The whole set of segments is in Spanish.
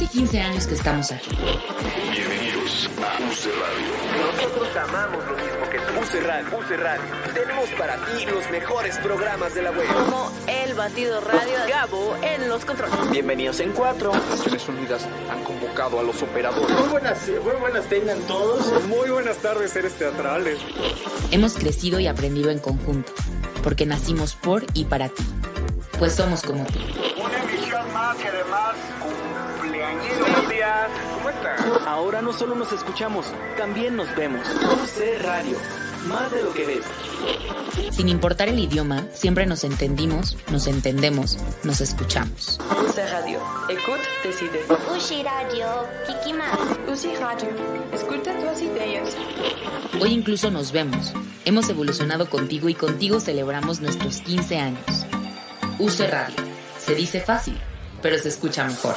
Hace 15 años que estamos aquí. Bienvenidos a UC Radio. Nosotros amamos lo mismo que tú. UC Radio. UC Radio. Tenemos para ti los mejores programas de la web. Como El Batido Radio, Gabo en los controles. Bienvenidos en cuatro. Naciones Unidas han convocado a los operadores. Muy buenas, muy buenas tengan todos. Muy buenas tardes, seres teatrales. Hemos crecido y aprendido en conjunto, porque nacimos por y para ti. Pues somos como tú. Ahora no solo nos escuchamos, también nos vemos. UC Radio, más de lo que ves. Sin importar el idioma, siempre nos entendimos, nos entendemos, nos escuchamos. UC Radio. Écoute, decide. Ushi Radio, Kikimas. UC Radio. Escucha tus ideas. Hoy incluso nos vemos. Hemos evolucionado contigo y contigo celebramos nuestros 15 años. Use Radio. Se dice fácil, pero se escucha mejor.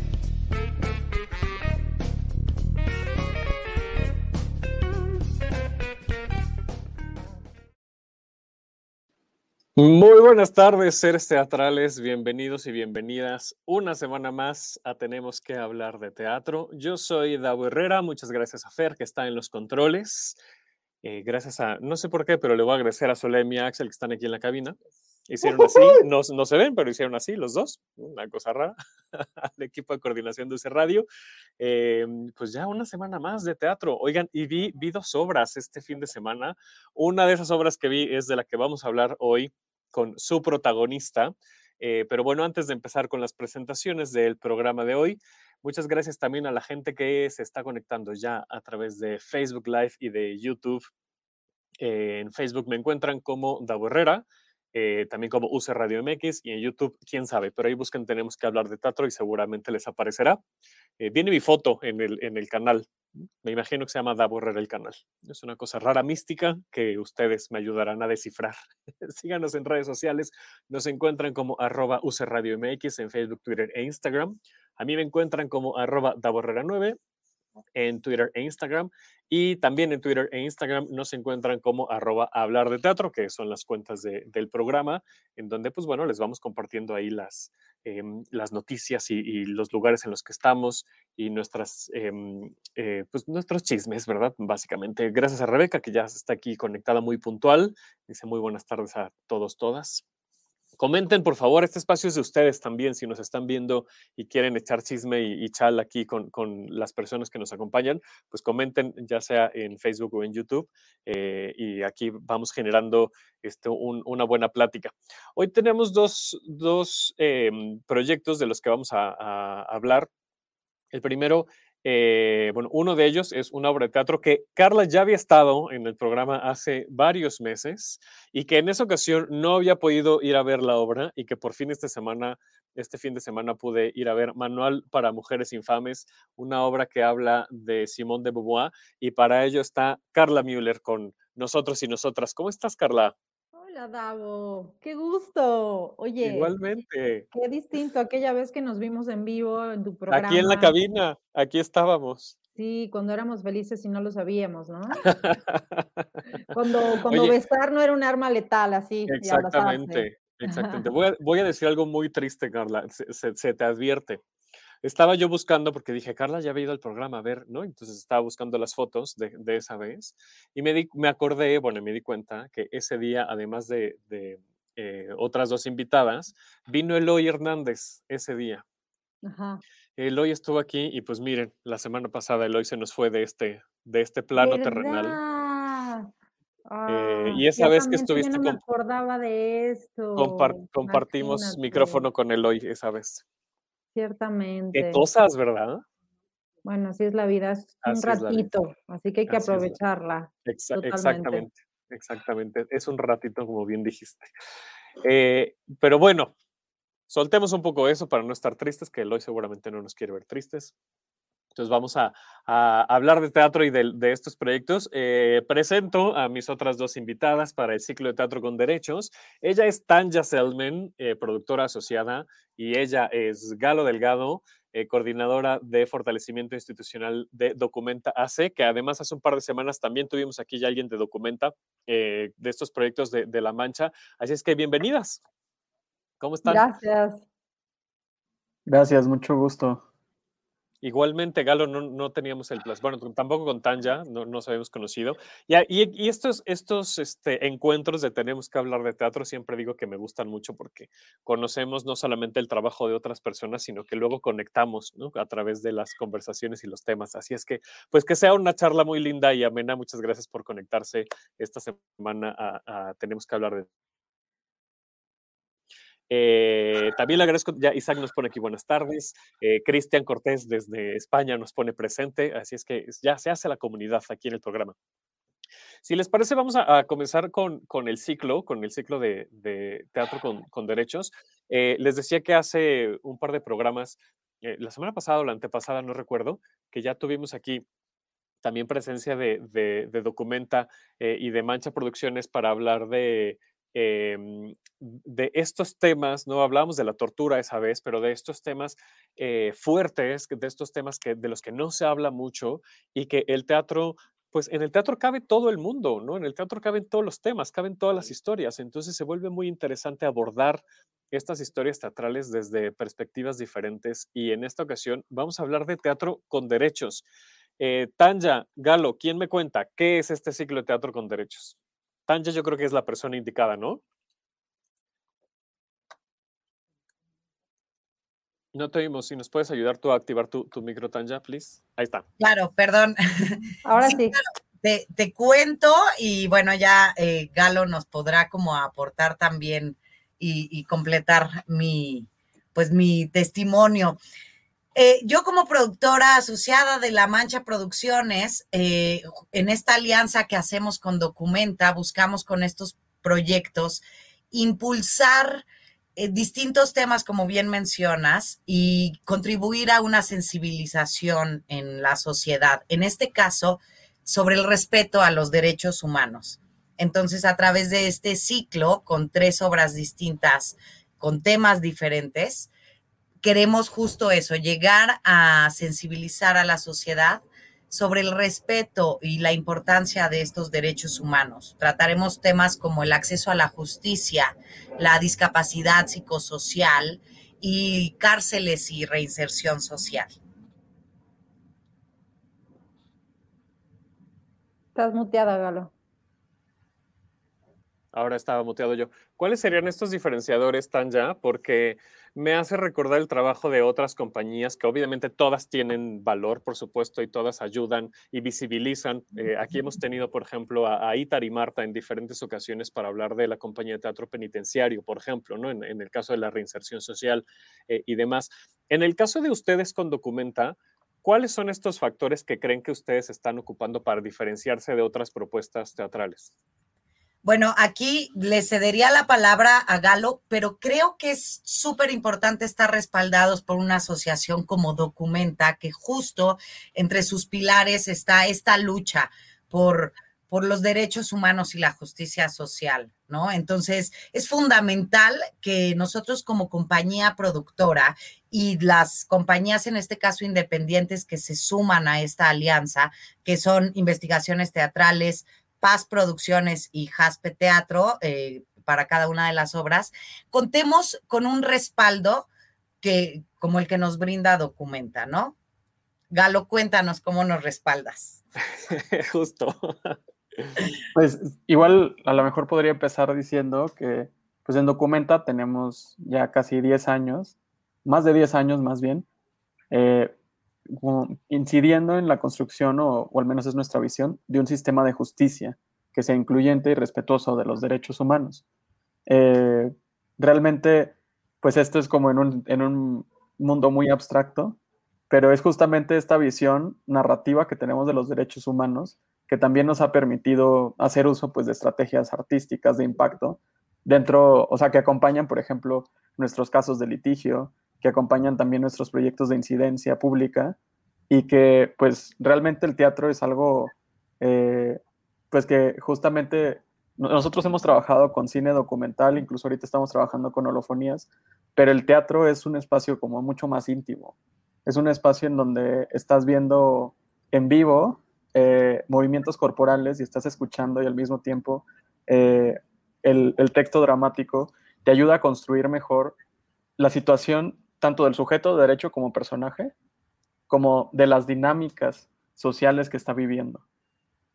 Muy buenas tardes, seres teatrales. Bienvenidos y bienvenidas una semana más a Tenemos que hablar de teatro. Yo soy Davo Herrera. Muchas gracias a Fer, que está en los controles. Eh, gracias a, no sé por qué, pero le voy a agradecer a Solem y a Axel, que están aquí en la cabina. Hicieron así, no, no se ven, pero hicieron así los dos. Una cosa rara. Al equipo de coordinación de ese radio. Eh, pues ya una semana más de teatro. Oigan, y vi, vi dos obras este fin de semana. Una de esas obras que vi es de la que vamos a hablar hoy con su protagonista. Eh, pero bueno, antes de empezar con las presentaciones del programa de hoy, muchas gracias también a la gente que se está conectando ya a través de Facebook Live y de YouTube. Eh, en Facebook me encuentran como Davo Herrera, eh, también como UC Radio MX y en YouTube, quién sabe, pero ahí busquen Tenemos que hablar de teatro y seguramente les aparecerá. Eh, viene mi foto en el, en el canal. Me imagino que se llama Davo Herrera el canal. Es una cosa rara, mística, que ustedes me ayudarán a descifrar. Síganos en redes sociales. Nos encuentran como arroba UC Radio MX en Facebook, Twitter e Instagram. A mí me encuentran como arroba Davo Herrera 9 en Twitter e Instagram. Y también en Twitter e Instagram nos encuentran como arroba hablar de teatro, que son las cuentas de- del programa, en donde, pues bueno, les vamos compartiendo ahí las, em, las noticias y, los lugares en los que estamos y nuestras, em, eh, pues nuestros chismes, ¿verdad? Básicamente. Gracias a Rebeca, que ya está aquí conectada muy puntual. Dice muy buenas tardes a todos, todas. Comenten, por favor, este espacio es de ustedes también, si nos están viendo y quieren echar chisme y, y chal aquí con, con las personas que nos acompañan, pues comenten ya sea en Facebook o en YouTube eh, y aquí vamos generando este, un- una buena plática. Hoy tenemos dos, dos, em, proyectos de los que vamos a, a hablar. El primero, eh, bueno, uno de ellos es una obra de teatro que Carla ya había estado en el programa hace varios meses y que en esa ocasión no había podido ir a ver la obra y que por fin esta semana, este fin de semana pude ir a ver Manual para Mujeres Infames, una obra que habla de Simone de Beauvoir y para ello está Carla Müller con nosotros y nosotras. ¿Cómo estás, Carla? Hola, Davo. Qué gusto. Oye, Igualmente. qué distinto aquella vez que nos vimos en vivo en tu programa. Aquí en la cabina, aquí estábamos. Sí, cuando éramos felices y no lo sabíamos, ¿no? Cuando, cuando Oye. besar no era un arma letal, así. Exactamente, exactamente. Voy a, voy a decir algo muy triste, Carla, se, se- se te advierte. Estaba yo buscando, porque dije, Carla ya había ido al programa, a ver, ¿no? Entonces estaba buscando las fotos de, de esa vez y me, di, me acordé, bueno, me di cuenta que ese día, además de, de, eh, otras dos invitadas, vino Eloy Hernández ese día. Ajá. Eloy estuvo aquí y pues miren, la semana pasada Eloy se nos fue de este, de este plano terrenal. ¿Verdad? Eh, Ah, y esa vez que ciertamente yo estuviste no me con- acordaba de esto. Compar- compartimos imagínate, micrófono con Eloy esa vez. Qué Ciertamente. cosas, ¿verdad? Bueno, así es la vida, es un Así es ratito, así que hay que Así aprovecharla. Exa- Totalmente. exactamente, exactamente. Es un ratito, como bien dijiste. Eh, pero bueno, soltemos un poco eso para no estar tristes, que Eloy seguramente no nos quiere ver tristes. Entonces vamos a, hablar de teatro y de, estos proyectos. Eh, presento a mis otras dos invitadas para el ciclo de teatro con derechos. Ella es Tanja Selman, eh, productora asociada, y ella es Galo Delgado, eh, coordinadora de fortalecimiento institucional de Documenta AC, que además hace un par de semanas también tuvimos aquí ya alguien de Documenta, de estos proyectos de, de La Mancha. Así es que bienvenidas. ¿Cómo están? Gracias. Gracias, mucho gusto. Igualmente, Galo, no, teníamos el placer, bueno, tampoco con Tanja, no nos habíamos conocido. Y, y, estos, estos este, encuentros de tenemos que hablar de teatro, siempre digo que me gustan mucho porque conocemos no solamente el trabajo de otras personas, sino que luego conectamos ¿no? a través de las conversaciones y los temas. Así es que, pues que sea una charla muy linda y amena. Muchas gracias por conectarse esta semana a Tenemos que hablar de eh, también le agradezco, ya Isaac nos pone aquí buenas tardes, eh, Cristian Cortés desde España nos pone presente, así es que ya se hace la comunidad aquí en el programa. Si les parece, vamos a, comenzar con, el ciclo, con el ciclo de, teatro con, derechos. Eh, les decía que hace un par de programas, la semana pasada o la antepasada, no recuerdo, que ya tuvimos aquí también presencia de Documenta y de Mancha Producciones para hablar de Em, de estos temas, no hablamos de la tortura esa vez, pero de estos temas eh, fuertes, de estos temas que, de los que no se habla mucho y que el teatro, pues en el teatro cabe todo el mundo, ¿no? En el teatro caben todos los temas, caben todas las historias, entonces se vuelve muy interesante abordar estas historias teatrales desde perspectivas diferentes y en esta ocasión vamos a hablar de teatro con derechos. Eh, Tanja, Galo, ¿quién me cuenta qué es este ciclo de teatro con derechos? Tanja yo creo que es la persona indicada, ¿no? No te oímos. Si nos puedes ayudar tú a activar tu, tu micro, Tanja, please. Ahí está. Claro, perdón. Ahora sí. te, cuento y bueno, ya eh, Galo nos podrá como aportar también y, y completar mi, pues mi testimonio. Eh, yo como productora asociada de La Mancha Producciones, eh, en esta alianza que hacemos con Documenta, buscamos con estos proyectos impulsar eh, distintos temas, como bien mencionas, y contribuir a una sensibilización en la sociedad, en este caso, sobre el respeto a los derechos humanos. Entonces, a través de este ciclo, con tres obras distintas, con temas diferentes, queremos justo eso, llegar a sensibilizar a la sociedad sobre el respeto y la importancia de estos derechos humanos. Trataremos temas como el acceso a la justicia, la discapacidad psicosocial y cárceles y reinserción social. Estás muteada, Galo. Ahora estaba muteado yo. ¿Cuáles serían estos diferenciadores, Tanja? Porque me hace recordar el trabajo de otras compañías que obviamente todas tienen valor, por supuesto, y todas ayudan y visibilizan. Eh, aquí hemos tenido, por ejemplo, a, Itar y Marta en diferentes ocasiones para hablar de la compañía de teatro penitenciario, por ejemplo, ¿no? en, el caso de la reinserción social eh, y demás. En el caso de ustedes con Documenta, ¿cuáles son estos factores que creen que ustedes están ocupando para diferenciarse de otras propuestas teatrales? Bueno, aquí le cedería la palabra a Galo, pero creo que es súper importante estar respaldados por una asociación como Documenta, que justo entre sus pilares está esta lucha por, por los derechos humanos y la justicia social, ¿no? Entonces, es fundamental que nosotros como compañía productora y las compañías, en este caso independientes, que se suman a esta alianza, que son investigaciones teatrales, Paz Producciones y Jaspe Teatro eh, para cada una de las obras, contemos con un respaldo que, como el que nos brinda Documenta, ¿no? Galo, cuéntanos cómo nos respaldas. Justo. Pues igual a lo mejor podría empezar diciendo que pues en Documenta tenemos ya casi 10 años, más de 10 años más bien, eh, incidiendo en la construcción, o, al menos es nuestra visión, de un sistema de justicia que sea incluyente y respetuoso de los derechos humanos. Eh, realmente, pues esto es como en un, en un mundo muy abstracto, pero es justamente esta visión narrativa que tenemos de los derechos humanos que también nos ha permitido hacer uso pues, de estrategias artísticas de impacto dentro, o sea, que acompañan, por ejemplo, nuestros casos de litigio, que acompañan también nuestros proyectos de incidencia pública y que pues realmente el teatro es algo, eh, pues que justamente nosotros hemos trabajado con cine documental, incluso ahorita estamos trabajando con holofonías, pero el teatro es un espacio como mucho más íntimo. Es un espacio en donde estás viendo en vivo eh, movimientos corporales y estás escuchando y al mismo tiempo eh, el, el, texto dramático te ayuda a construir mejor la situación tanto del sujeto de derecho como personaje, como de las dinámicas sociales que está viviendo.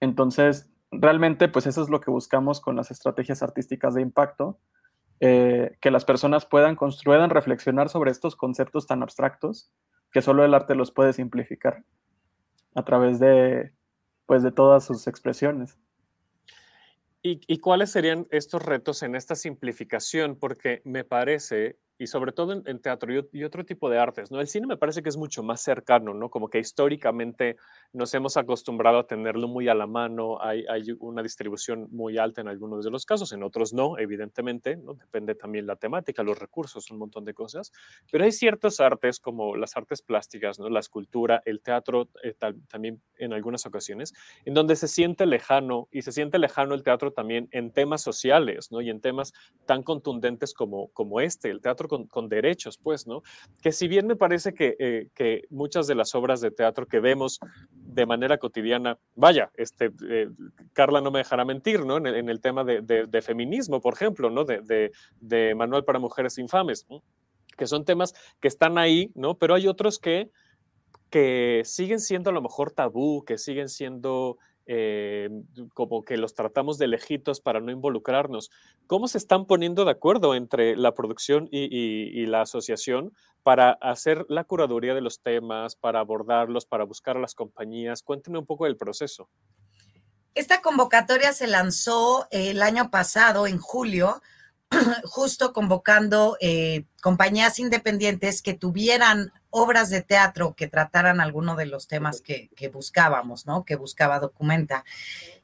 Entonces, realmente, pues eso es lo que buscamos con las estrategias artísticas de impacto, eh, que las personas puedan construir, puedan reflexionar sobre estos conceptos tan abstractos que solo el arte los puede simplificar a través de, pues, de todas sus expresiones. ¿Y, ¿Y, cuáles serían estos retos en esta simplificación? Porque me parece y sobre todo en, teatro y, otro tipo de artes, ¿no? El cine me parece que es mucho más cercano, ¿no? Como que históricamente nos hemos acostumbrado a tenerlo muy a la mano, hay, hay una distribución muy alta en algunos de los casos, en otros no, evidentemente, ¿no? Depende también la temática, los recursos, un montón de cosas, pero hay ciertas artes como las artes plásticas, ¿no? La escultura, el teatro eh, también en algunas ocasiones, en donde se siente lejano y se siente lejano el teatro también en temas sociales, ¿no? Y en temas tan contundentes como, como este, el teatro con, derechos, pues, ¿no? Que si bien me parece que, eh, que, muchas de las obras de teatro que vemos de manera cotidiana, vaya, este, eh, Carla no me dejará mentir, ¿no? En el, tema de, feminismo, por ejemplo, ¿no? De, de Manual para Mujeres Infames, que son temas que están ahí, ¿no? Pero hay otros que, que siguen siendo a lo mejor tabú, que siguen siendo eh, como que los tratamos de lejitos para no involucrarnos. ¿Cómo se están poniendo de acuerdo entre la producción y, la asociación para hacer la curaduría de los temas, para abordarlos, para buscar a las compañías? Cuénteme un poco del proceso. Esta convocatoria se lanzó el año pasado, en julio, justo convocando eh, compañías independientes que tuvieran obras de teatro que trataran alguno de los temas que, buscábamos, ¿no? Que buscaba Documenta.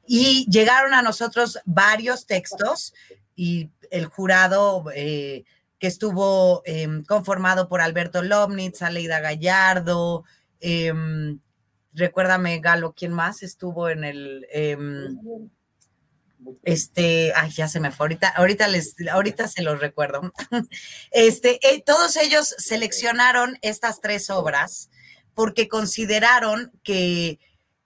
Y llegaron a nosotros varios textos y el jurado eh, que estuvo em, conformado por Alberto Lomnitz, Aleida Gallardo, em, recuérdame, Galo, ¿quién más estuvo en el... Este, ay, ya se me fue, ahorita, ahorita les, ahorita se los recuerdo. Este, eh, todos ellos seleccionaron estas tres obras porque consideraron que,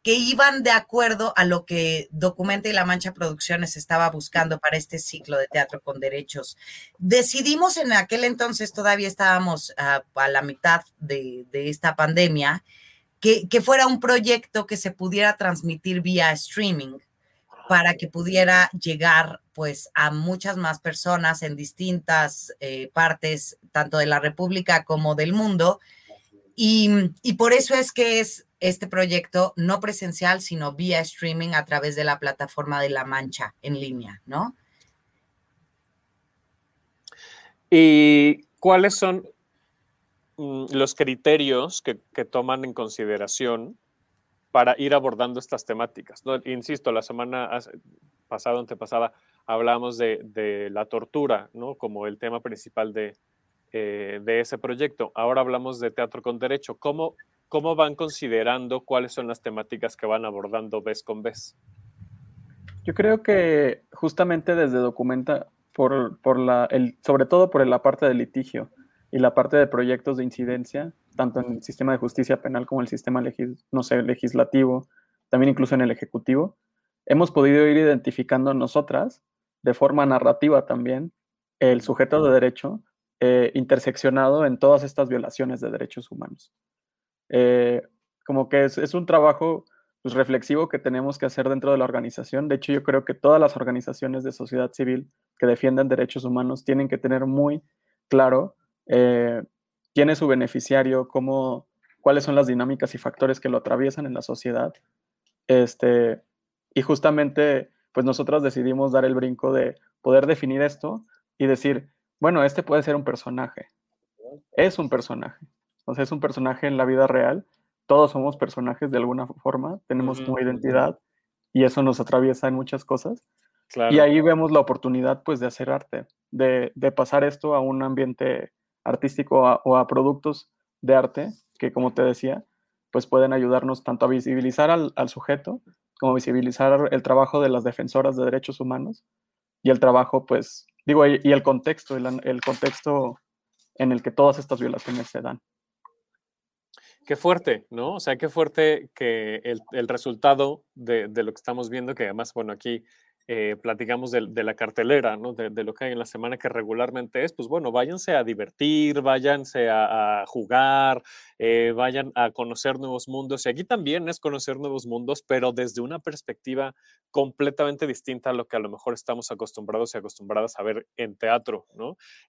que iban de acuerdo a lo que Documenta y La Mancha Producciones estaba buscando para este ciclo de teatro con derechos. Decidimos en aquel entonces, todavía estábamos a la mitad de, de esta pandemia, que, que fuera un proyecto que se pudiera transmitir vía streaming para que pudiera llegar pues a muchas más personas en distintas eh, partes, tanto de la República como del mundo. Y, y, por eso es que es este proyecto no presencial, sino vía streaming a través de la plataforma de La Mancha en línea, ¿no? ¿Y cuáles son mm, los criterios que, que toman en consideración para ir abordando estas temáticas. ¿no? Insisto, la semana pasada, antepasada, hablamos de, de, la tortura ¿no? como el tema principal de, eh, ese proyecto. Ahora hablamos de teatro con derecho. ¿Cómo, ¿Cómo van considerando cuáles son las temáticas que van abordando vez con vez? Yo creo que justamente desde Documenta, sobre todo por la parte del litigio y la parte de proyectos de incidencia, tanto en el sistema de justicia penal como en el sistema no sé, legislativo, también incluso en el ejecutivo, hemos podido ir identificando nosotras, de forma narrativa también, el sujeto de derecho eh, interseccionado en todas estas violaciones de derechos humanos. Eh, como que es, un trabajo pues, reflexivo que tenemos que hacer dentro de la organización. De hecho, yo creo que todas las organizaciones de sociedad civil que defienden derechos humanos tienen que tener muy claro eh, quién es su beneficiario, cómo, cuáles son las dinámicas y factores que lo atraviesan en la sociedad. Este, y justamente, pues nosotros decidimos dar el brinco de poder definir esto y decir, bueno, este puede ser un personaje. Es un personaje. O sea, es un personaje en la vida real. Todos somos personajes de alguna forma, tenemos una identidad y eso nos atraviesa en muchas cosas. Y ahí vemos la oportunidad, pues, de hacer arte, de, de pasar esto a un ambiente artístico o a productos de arte, que como te decía, pues pueden ayudarnos tanto a visibilizar al, sujeto como visibilizar el trabajo de las defensoras de derechos humanos y el trabajo, pues, digo, y, y el contexto, el, el contexto en el que todas estas violaciones se dan. Qué fuerte, ¿no? O sea, qué fuerte que el, el resultado de, de, lo que estamos viendo, que además, bueno, aquí eh, platicamos de, la cartelera, ¿no? De, lo que hay en la semana que regularmente es, pues bueno, váyanse a divertir, váyanse a, jugar, eh, vayan a conocer nuevos mundos. Y aquí también es conocer nuevos mundos, pero desde una perspectiva completamente distinta a lo que a lo mejor estamos acostumbrados y acostumbradas a ver en teatro.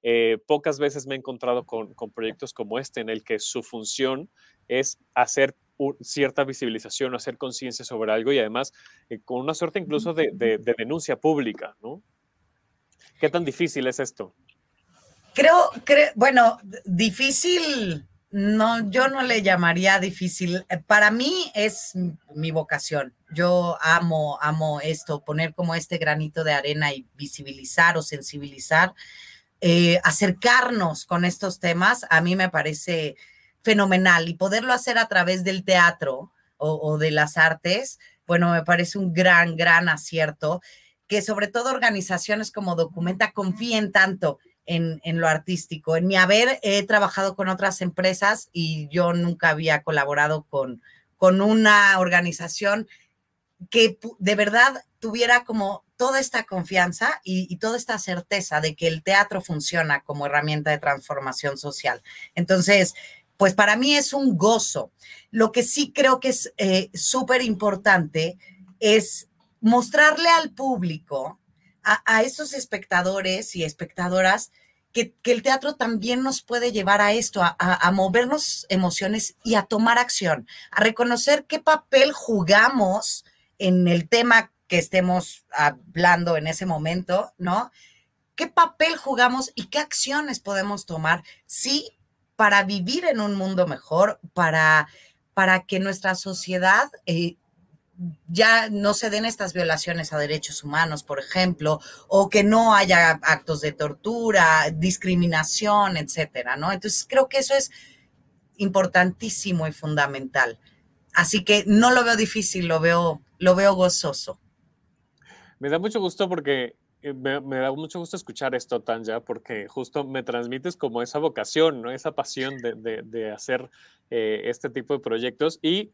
Eh, pocas veces me he encontrado con, con proyectos como este en el que su función es hacer cierta visibilización hacer conciencia sobre algo y además eh, con una suerte incluso de, de, de, denuncia pública, ¿no? ¿Qué tan difícil es esto? Creo, creo, bueno, difícil, no, yo no le llamaría difícil. Para mí es mi vocación. Yo amo, amo esto, poner como este granito de arena y visibilizar o sensibilizar, eh, acercarnos con estos temas, a mí me parece fenomenal y poderlo hacer a través del teatro o, de las artes, bueno, me parece un gran, gran acierto, que sobre todo organizaciones como Documenta confíen tanto en, en, lo artístico. En mi haber he trabajado con otras empresas y yo nunca había colaborado con, con una organización que de verdad tuviera como toda esta confianza y, y, toda esta certeza de que el teatro funciona como herramienta de transformación social. Entonces, pues para mí es un gozo. Lo que sí creo que es eh, súper importante es mostrarle al público, a, a, esos espectadores y espectadoras, que, que, el teatro también nos puede llevar a esto, a, a, movernos emociones y a tomar acción, a reconocer qué papel jugamos en el tema que estemos hablando en ese momento, ¿no? ¿Qué papel jugamos y qué acciones podemos tomar? Sí, para vivir en un mundo mejor, para, para que nuestra sociedad eh, ya no se den estas violaciones a derechos humanos, por ejemplo, o que no haya actos de tortura, discriminación, etcétera, ¿no? Entonces creo que eso es importantísimo y fundamental. Así que no lo veo difícil, lo veo, lo veo gozoso. Me da mucho gusto porque me, me, da mucho gusto escuchar esto, Tanja, porque justo me transmites como esa vocación, ¿no? esa pasión de, hacer eh, este tipo de proyectos y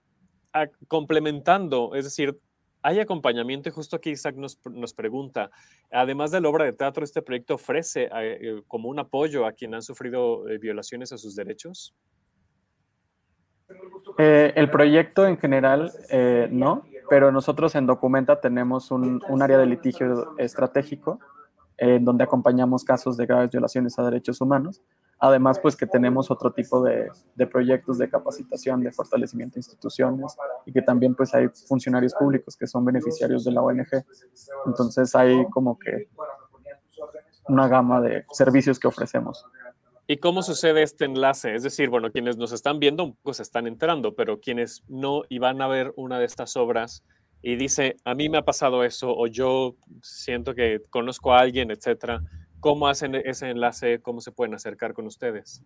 complementando, es decir, hay acompañamiento y justo aquí Isaac nos, pregunta, además de la obra de teatro, ¿este proyecto ofrece eh, como un apoyo a quien han sufrido eh, violaciones a sus derechos? Eh, el proyecto en general no, pero nosotros en Documenta tenemos un, un área de litigio estratégico en donde acompañamos casos de graves violaciones a derechos humanos. Además, pues que tenemos otro tipo de, de, proyectos de capacitación, de fortalecimiento de instituciones y que también pues hay funcionarios públicos que son beneficiarios de la ONG. Entonces hay como que una gama de servicios que ofrecemos. ¿Y cómo sucede este enlace? Es decir, bueno, quienes nos están viendo pues se están enterando, pero quienes no y van a ver una de estas obras y dice, a mí me ha pasado eso o yo siento que conozco a alguien, etcétera, ¿cómo hacen ese enlace? ¿Cómo se pueden acercar con ustedes?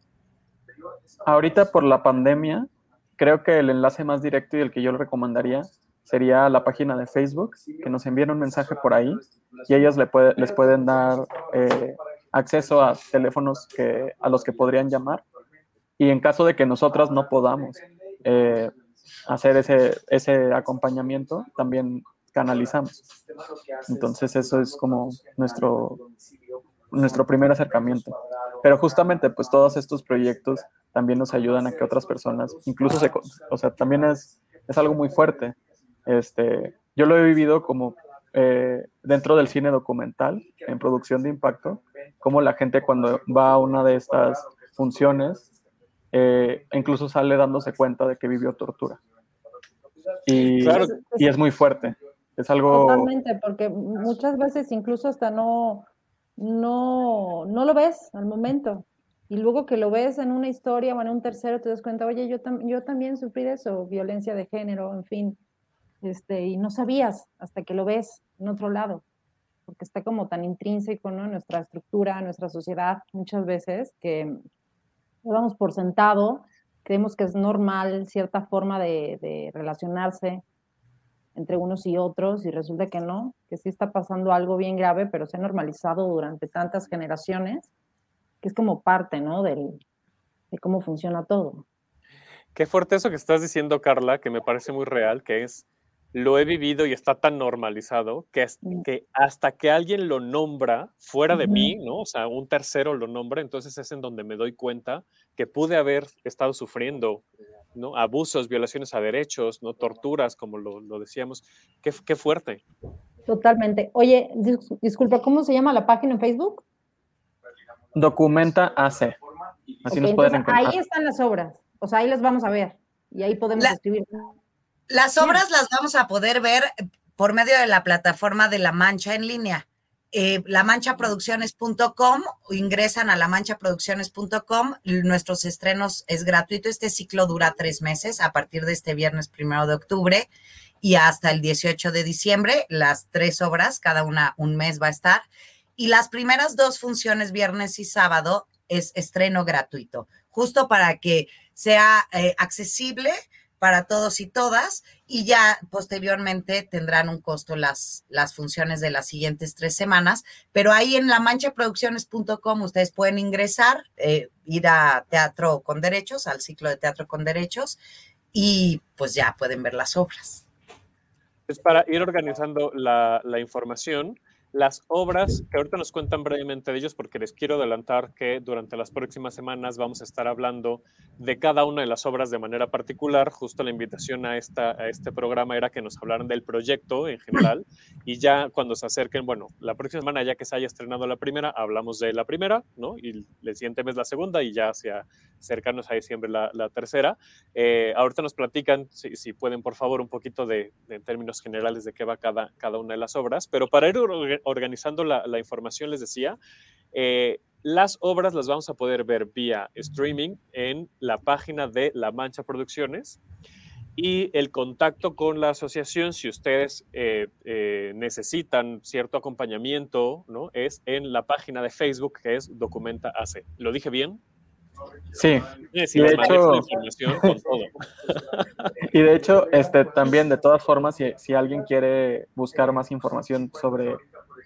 Ahorita por la pandemia, creo que el enlace más directo y el que yo le recomendaría sería la página de Facebook, que nos envíen un mensaje por ahí y ellos le les pueden dar eh, acceso a teléfonos que, a los que podrían llamar y en caso de que nosotras no podamos eh, hacer ese, ese acompañamiento, también canalizamos. Entonces eso es como nuestro, nuestro primer acercamiento. Pero justamente pues todos estos proyectos también nos ayudan a que otras personas, incluso se, o sea, también es, es algo muy fuerte. Este, yo lo he vivido como eh, dentro del cine documental, en producción de impacto, como la gente cuando va a una de estas funciones, eh, incluso sale dándose cuenta de que vivió tortura. Y, claro. y es muy fuerte. Es algo... Totalmente, porque muchas veces incluso hasta no, no, no lo ves al momento. Y luego que lo ves en una historia o en un tercero, te das cuenta, oye, yo, tam yo también sufrí de eso, violencia de género, en fin. Este, y no sabías hasta que lo ves en otro lado porque está como tan intrínseco ¿no? en nuestra estructura, en nuestra sociedad, muchas veces, que lo damos por sentado, creemos que es normal cierta forma de, de relacionarse entre unos y otros y resulta que no, que sí está pasando algo bien grave, pero se ha normalizado durante tantas generaciones, que es como parte, ¿no? Del, de cómo funciona todo. Qué fuerte eso que estás diciendo, Carla, que me parece muy real, que es, lo he vivido y está tan normalizado que, es, que hasta que alguien lo nombra fuera de mí, ¿no? O sea, un tercero lo nombra, entonces es en donde me doy cuenta que pude haber estado sufriendo ¿no? abusos, violaciones a derechos, ¿no? torturas, como lo, lo decíamos. Qué, qué, fuerte. Totalmente. Oye, dis disculpa, ¿cómo se llama la página en Facebook? Documenta AC. Así okay, nos pueden encontrar. Ahí están las obras. O sea, ahí las vamos a ver. Y ahí podemos la, escribir. Las obras las vamos a poder ver por medio de la plataforma de La Mancha en línea. Eh, lamanchaproducciones.com, ingresan a lamanchaproducciones.com, nuestros estrenos es gratuito, este ciclo dura tres meses a partir de este viernes primero de octubre y hasta el 18 de diciembre, las tres obras, cada una un mes va a estar, y las primeras dos funciones, viernes y sábado, es estreno gratuito, justo para que sea eh, accesible para todos y todas y ya posteriormente tendrán un costo las, las funciones de las siguientes tres semanas, pero ahí en la manchaproducciones.com ustedes pueden ingresar, eh, ir a Teatro con Derechos, al ciclo de Teatro con Derechos y pues ya pueden ver las obras. Es para ir organizando la información las obras, que ahorita nos cuentan brevemente de ellos, porque les quiero adelantar que durante las próximas semanas vamos a estar hablando de cada una de las obras de manera particular. Justo la invitación a, esta, a este programa era que nos hablaran del proyecto en general y ya cuando se acerquen, bueno, la próxima semana ya que se haya estrenado la primera, hablamos de la primera, ¿no? Y el siguiente mes la segunda y ya hacia cercanos a diciembre la, la tercera. Eh, ahorita nos platican, si, si, pueden, por favor, un poquito de, de, en términos generales de qué va cada, cada una de las obras, pero para ir organizando la, la información, les decía, eh, las obras las vamos a poder ver vía streaming en la página de La Mancha Producciones y el contacto con la asociación, si ustedes eh, eh, necesitan cierto acompañamiento, ¿no? es en la página de Facebook que es Documenta AC. ¿Lo dije bien? Sí, y de hecho, y de hecho, este, también de todas formas, si, si alguien quiere buscar más información sobre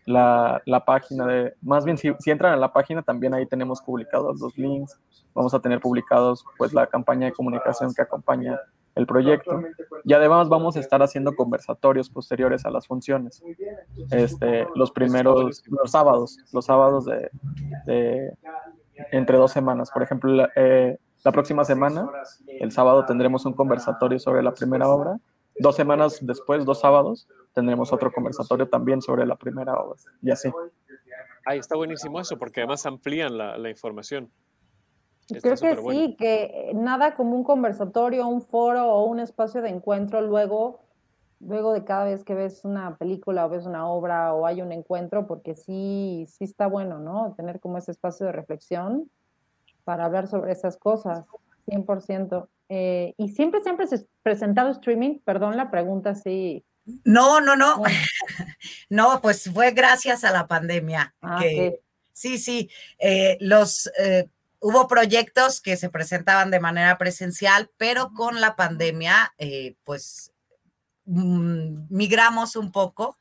la, la, página de, más bien si, si, entran a la página también ahí tenemos publicados los links, vamos a tener publicados pues la campaña de comunicación que acompaña el proyecto. Y además vamos a estar haciendo conversatorios posteriores a las funciones, este, los primeros, los sábados, los sábados de, de entre dos semanas, por ejemplo, la, eh, la próxima semana, el sábado tendremos un conversatorio sobre la primera obra, dos semanas después, dos sábados, tendremos otro conversatorio también sobre la primera obra, y así. Ahí está buenísimo eso, porque además amplían la, la información. Creo que bueno. sí, que nada como un conversatorio, un foro o un espacio de encuentro luego, luego de cada vez que ves una película o ves una obra o hay un encuentro, porque sí, sí está bueno, ¿no? Tener como ese espacio de reflexión para hablar sobre esas cosas, 100%. Eh, y siempre, siempre se ha presentado streaming, perdón la pregunta, sí. No, no, no. Bueno. no, pues fue gracias a la pandemia. Ah, que, okay. Sí, sí. Eh, los eh, hubo proyectos que se presentaban de manera presencial, pero con la pandemia, eh, pues mm, migramos un poco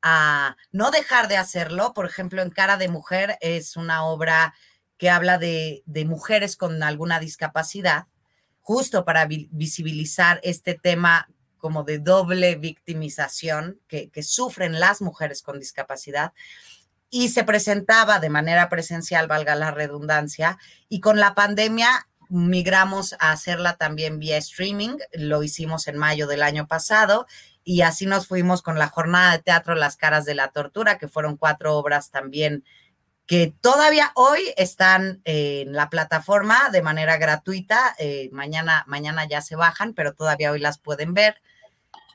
a no dejar de hacerlo. Por ejemplo, en Cara de Mujer es una obra que habla de, de mujeres con alguna discapacidad, justo para vi visibilizar este tema como de doble victimización que, que sufren las mujeres con discapacidad y se presentaba de manera presencial, valga la redundancia, y con la pandemia migramos a hacerla también vía streaming, lo hicimos en mayo del año pasado y así nos fuimos con la jornada de teatro Las caras de la tortura, que fueron cuatro obras también que todavía hoy están en la plataforma de manera gratuita, eh, mañana, mañana ya se bajan, pero todavía hoy las pueden ver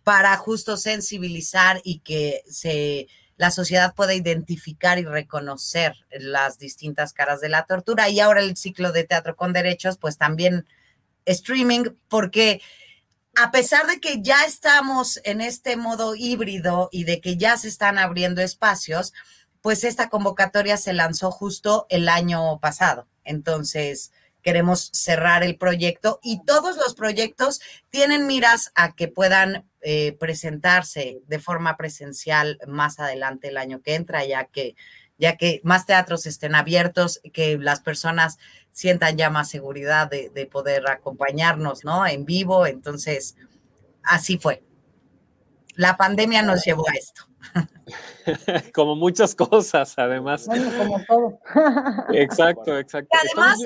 para justo sensibilizar y que se la sociedad puede identificar y reconocer las distintas caras de la tortura. Y ahora el ciclo de teatro con derechos, pues también streaming, porque a pesar de que ya estamos en este modo híbrido y de que ya se están abriendo espacios, pues esta convocatoria se lanzó justo el año pasado. Entonces, queremos cerrar el proyecto y todos los proyectos tienen miras a que puedan eh, presentarse de forma presencial más adelante el año que entra, ya que, ya que más teatros estén abiertos, que las personas sientan ya más seguridad de, de poder acompañarnos, ¿no? En vivo. Entonces, así fue. La pandemia nos llevó a esto. como muchas cosas, además. Bueno, como todo. exacto, exacto. Y además,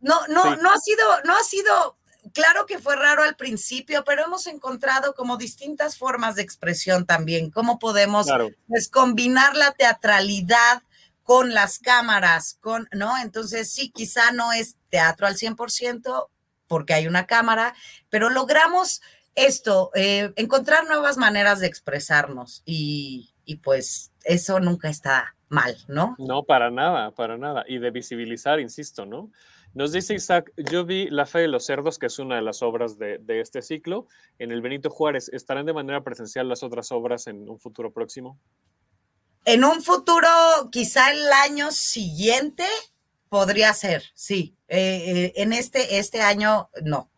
no, no, sí. no ha sido, no ha sido, claro que fue raro al principio, pero hemos encontrado como distintas formas de expresión también, cómo podemos claro. pues, combinar la teatralidad con las cámaras, con, ¿no? Entonces, sí, quizá no es teatro al 100% porque hay una cámara, pero logramos esto, eh, encontrar nuevas maneras de expresarnos y, y, pues eso nunca está mal, ¿no? No, para nada, para nada. Y de visibilizar, insisto, ¿no? Nos dice Isaac, yo vi La Fe de los Cerdos, que es una de las obras de, de este ciclo, en el Benito Juárez. ¿Estarán de manera presencial las otras obras en un futuro próximo? En un futuro, quizá el año siguiente, podría ser, sí. Eh, eh, en este, este año, no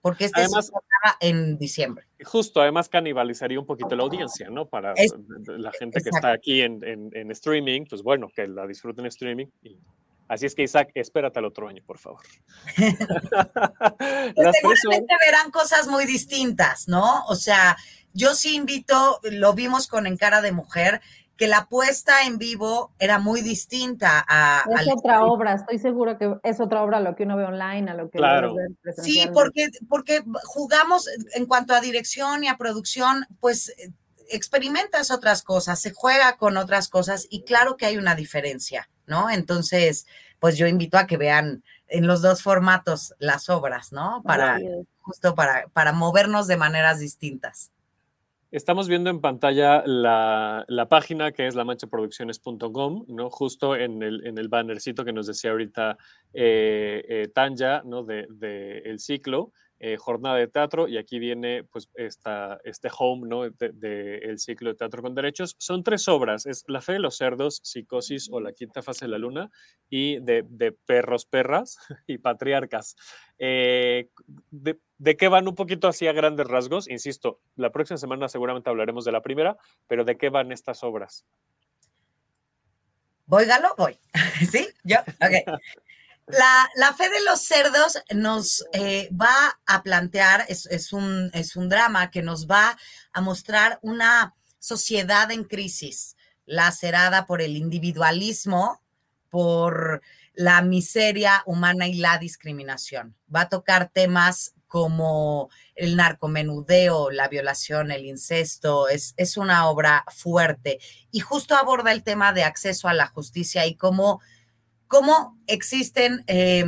porque este además, se en diciembre. Justo, además canibalizaría un poquito la audiencia, ¿no? Para es, la gente exacto. que está aquí en, en, en, streaming, pues bueno, que la disfruten en streaming. Y, así es que Isaac, espérate al otro año, por favor. pues seguramente verán cosas muy distintas, ¿no? O sea, yo sí invito, lo vimos con En Cara de Mujer, que la puesta en vivo era muy distinta a... Es otra obra, estoy segura que es otra obra a lo que uno ve online, a lo que claro. Sí, porque, porque jugamos en cuanto a dirección y a producción, pues experimentas otras cosas, se juega con otras cosas y claro que hay una diferencia, ¿no? Entonces, pues yo invito a que vean en los dos formatos las obras, ¿no? Para, justo para, para movernos de maneras distintas. Estamos viendo en pantalla la, la página que es lamanchaproducciones.com, ¿no? Justo en el, en el bannercito que nos decía ahorita eh, eh, Tanya, ¿no? De, de el ciclo, eh, jornada de teatro, y aquí viene pues esta, este home, ¿no? De, de, el ciclo de teatro con derechos. Son tres obras, es La fe de los cerdos, Psicosis o La quinta fase de la luna, y de, de perros, perras y patriarcas. Eh, de, ¿De qué van un poquito así a grandes rasgos? Insisto, la próxima semana seguramente hablaremos de la primera, pero ¿de qué van estas obras? Voy, Galo, voy. ¿Sí? Yo, ok. La, fe de los cerdos nos eh, va a plantear, es, es, un, es un drama que nos va a mostrar una sociedad en crisis, lacerada por el individualismo, por la miseria humana y la discriminación. Va a tocar temas como el narcomenudeo, la violación, el incesto. Es, es una obra fuerte y justo aborda el tema de acceso a la justicia y cómo, cómo existen eh,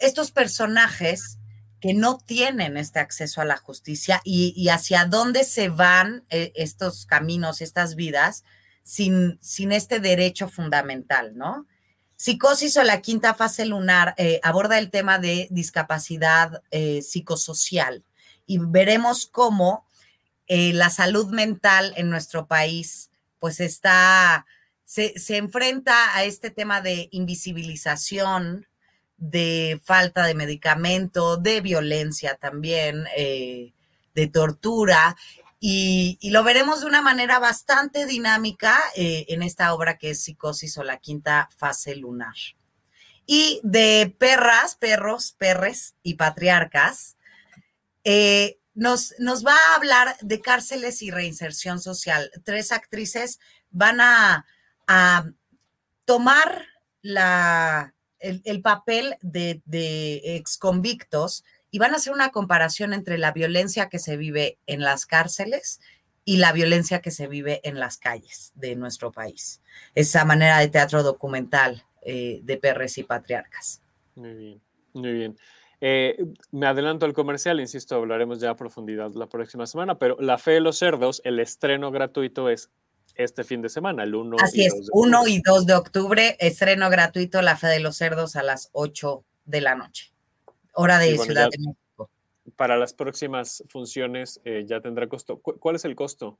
estos personajes que no tienen este acceso a la justicia y, hacia dónde se van eh, estos caminos, estas vidas, sin, sin este derecho fundamental, ¿no? Psicosis o la quinta fase lunar eh, aborda el tema de discapacidad psicosocial y veremos cómo la salud mental en nuestro país pues está, se, enfrenta a este tema de invisibilización, de falta de medicamento, de violencia también, eh, de tortura y, y, lo veremos de una manera bastante dinámica eh, en esta obra que es Psicosis o la quinta fase lunar. Y de perras, perros, perres y patriarcas, eh, nos, nos, va a hablar de cárceles y reinserción social. Tres actrices van a, a tomar la, el, el, papel de, de exconvictos y van a hacer una comparación entre la violencia que se vive en las cárceles y la violencia que se vive en las calles de nuestro país. Esa manera de teatro documental eh, de perres y patriarcas. Muy bien, muy bien. Eh, me adelanto al comercial, insisto, hablaremos ya a profundidad la próxima semana, pero La Fe de los Cerdos, el estreno gratuito es este fin de semana, el 1 Así y es, 1 y 2 de octubre, estreno gratuito La Fe de los Cerdos a las 8 de la noche hora de bueno, Ciudad ya, de México. Para las próximas funciones eh, ya tendrá costo. ¿Cu ¿Cuál es el costo?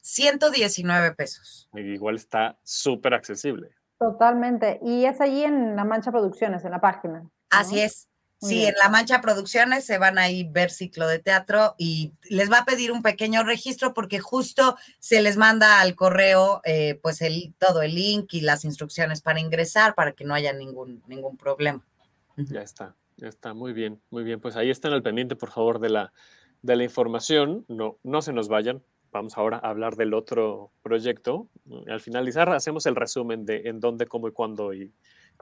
119 pesos. Igual está súper accesible. Totalmente. Y es allí en La Mancha Producciones, en la página. Así es. Sí, en La Mancha Producciones se van a ir ver ciclo de teatro y les va a pedir un pequeño registro porque justo se les manda al correo eh, pues el, todo el link y las instrucciones para ingresar para que no haya ningún, ningún problema. Ya está, ya está, muy bien, muy bien. Pues ahí están al pendiente, por favor, de la, de la información. No, no se nos vayan. Vamos ahora a hablar del otro proyecto. Al finalizar, hacemos el resumen de en dónde, cómo y cuándo y,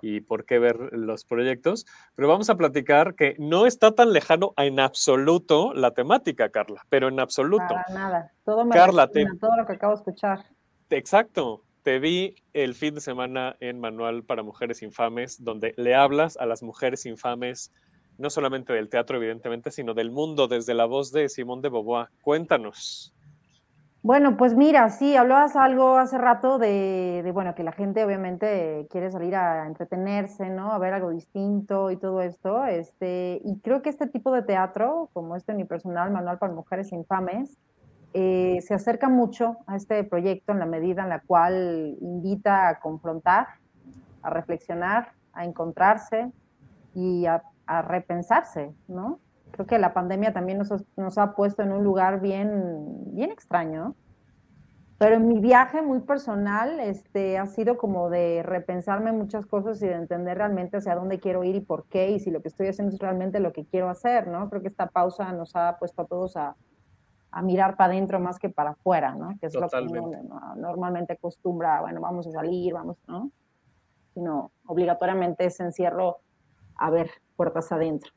y por qué ver los proyectos, pero vamos a platicar que no está tan lejano en absoluto la temática, Carla, pero en absoluto. Para nada, todo me Carla, todo lo que acabo de escuchar. Exacto, te vi el fin de semana en Manual para Mujeres Infames, donde le hablas a las mujeres infames, no solamente del teatro, evidentemente, sino del mundo, desde la voz de Simón de Beauvoir. Cuéntanos. Bueno, pues mira, sí, hablabas algo hace rato de, bueno, que la gente obviamente quiere salir a entretenerse, ¿no? A ver algo distinto y todo esto. Este, y creo que este tipo de teatro, como este unipersonal, Manual para Mujeres Infames, eh, se acerca mucho a este proyecto en la medida en la cual invita a confrontar, a reflexionar, a encontrarse y a, repensarse, ¿no? Creo que la pandemia también nos, nos ha puesto en un lugar bien, bien extraño, pero en mi viaje muy personal este, ha sido como de repensarme muchas cosas y de entender realmente hacia dónde quiero ir y por qué, y si lo que estoy haciendo es realmente lo que quiero hacer, ¿no? Creo que esta pausa nos ha puesto a todos a, a mirar para adentro más que para afuera, ¿no? Que es lo que uno normalmente acostumbra, bueno, vamos a salir, vamos, ¿no? Sino obligatoriamente ese encierro a ver puertas adentro.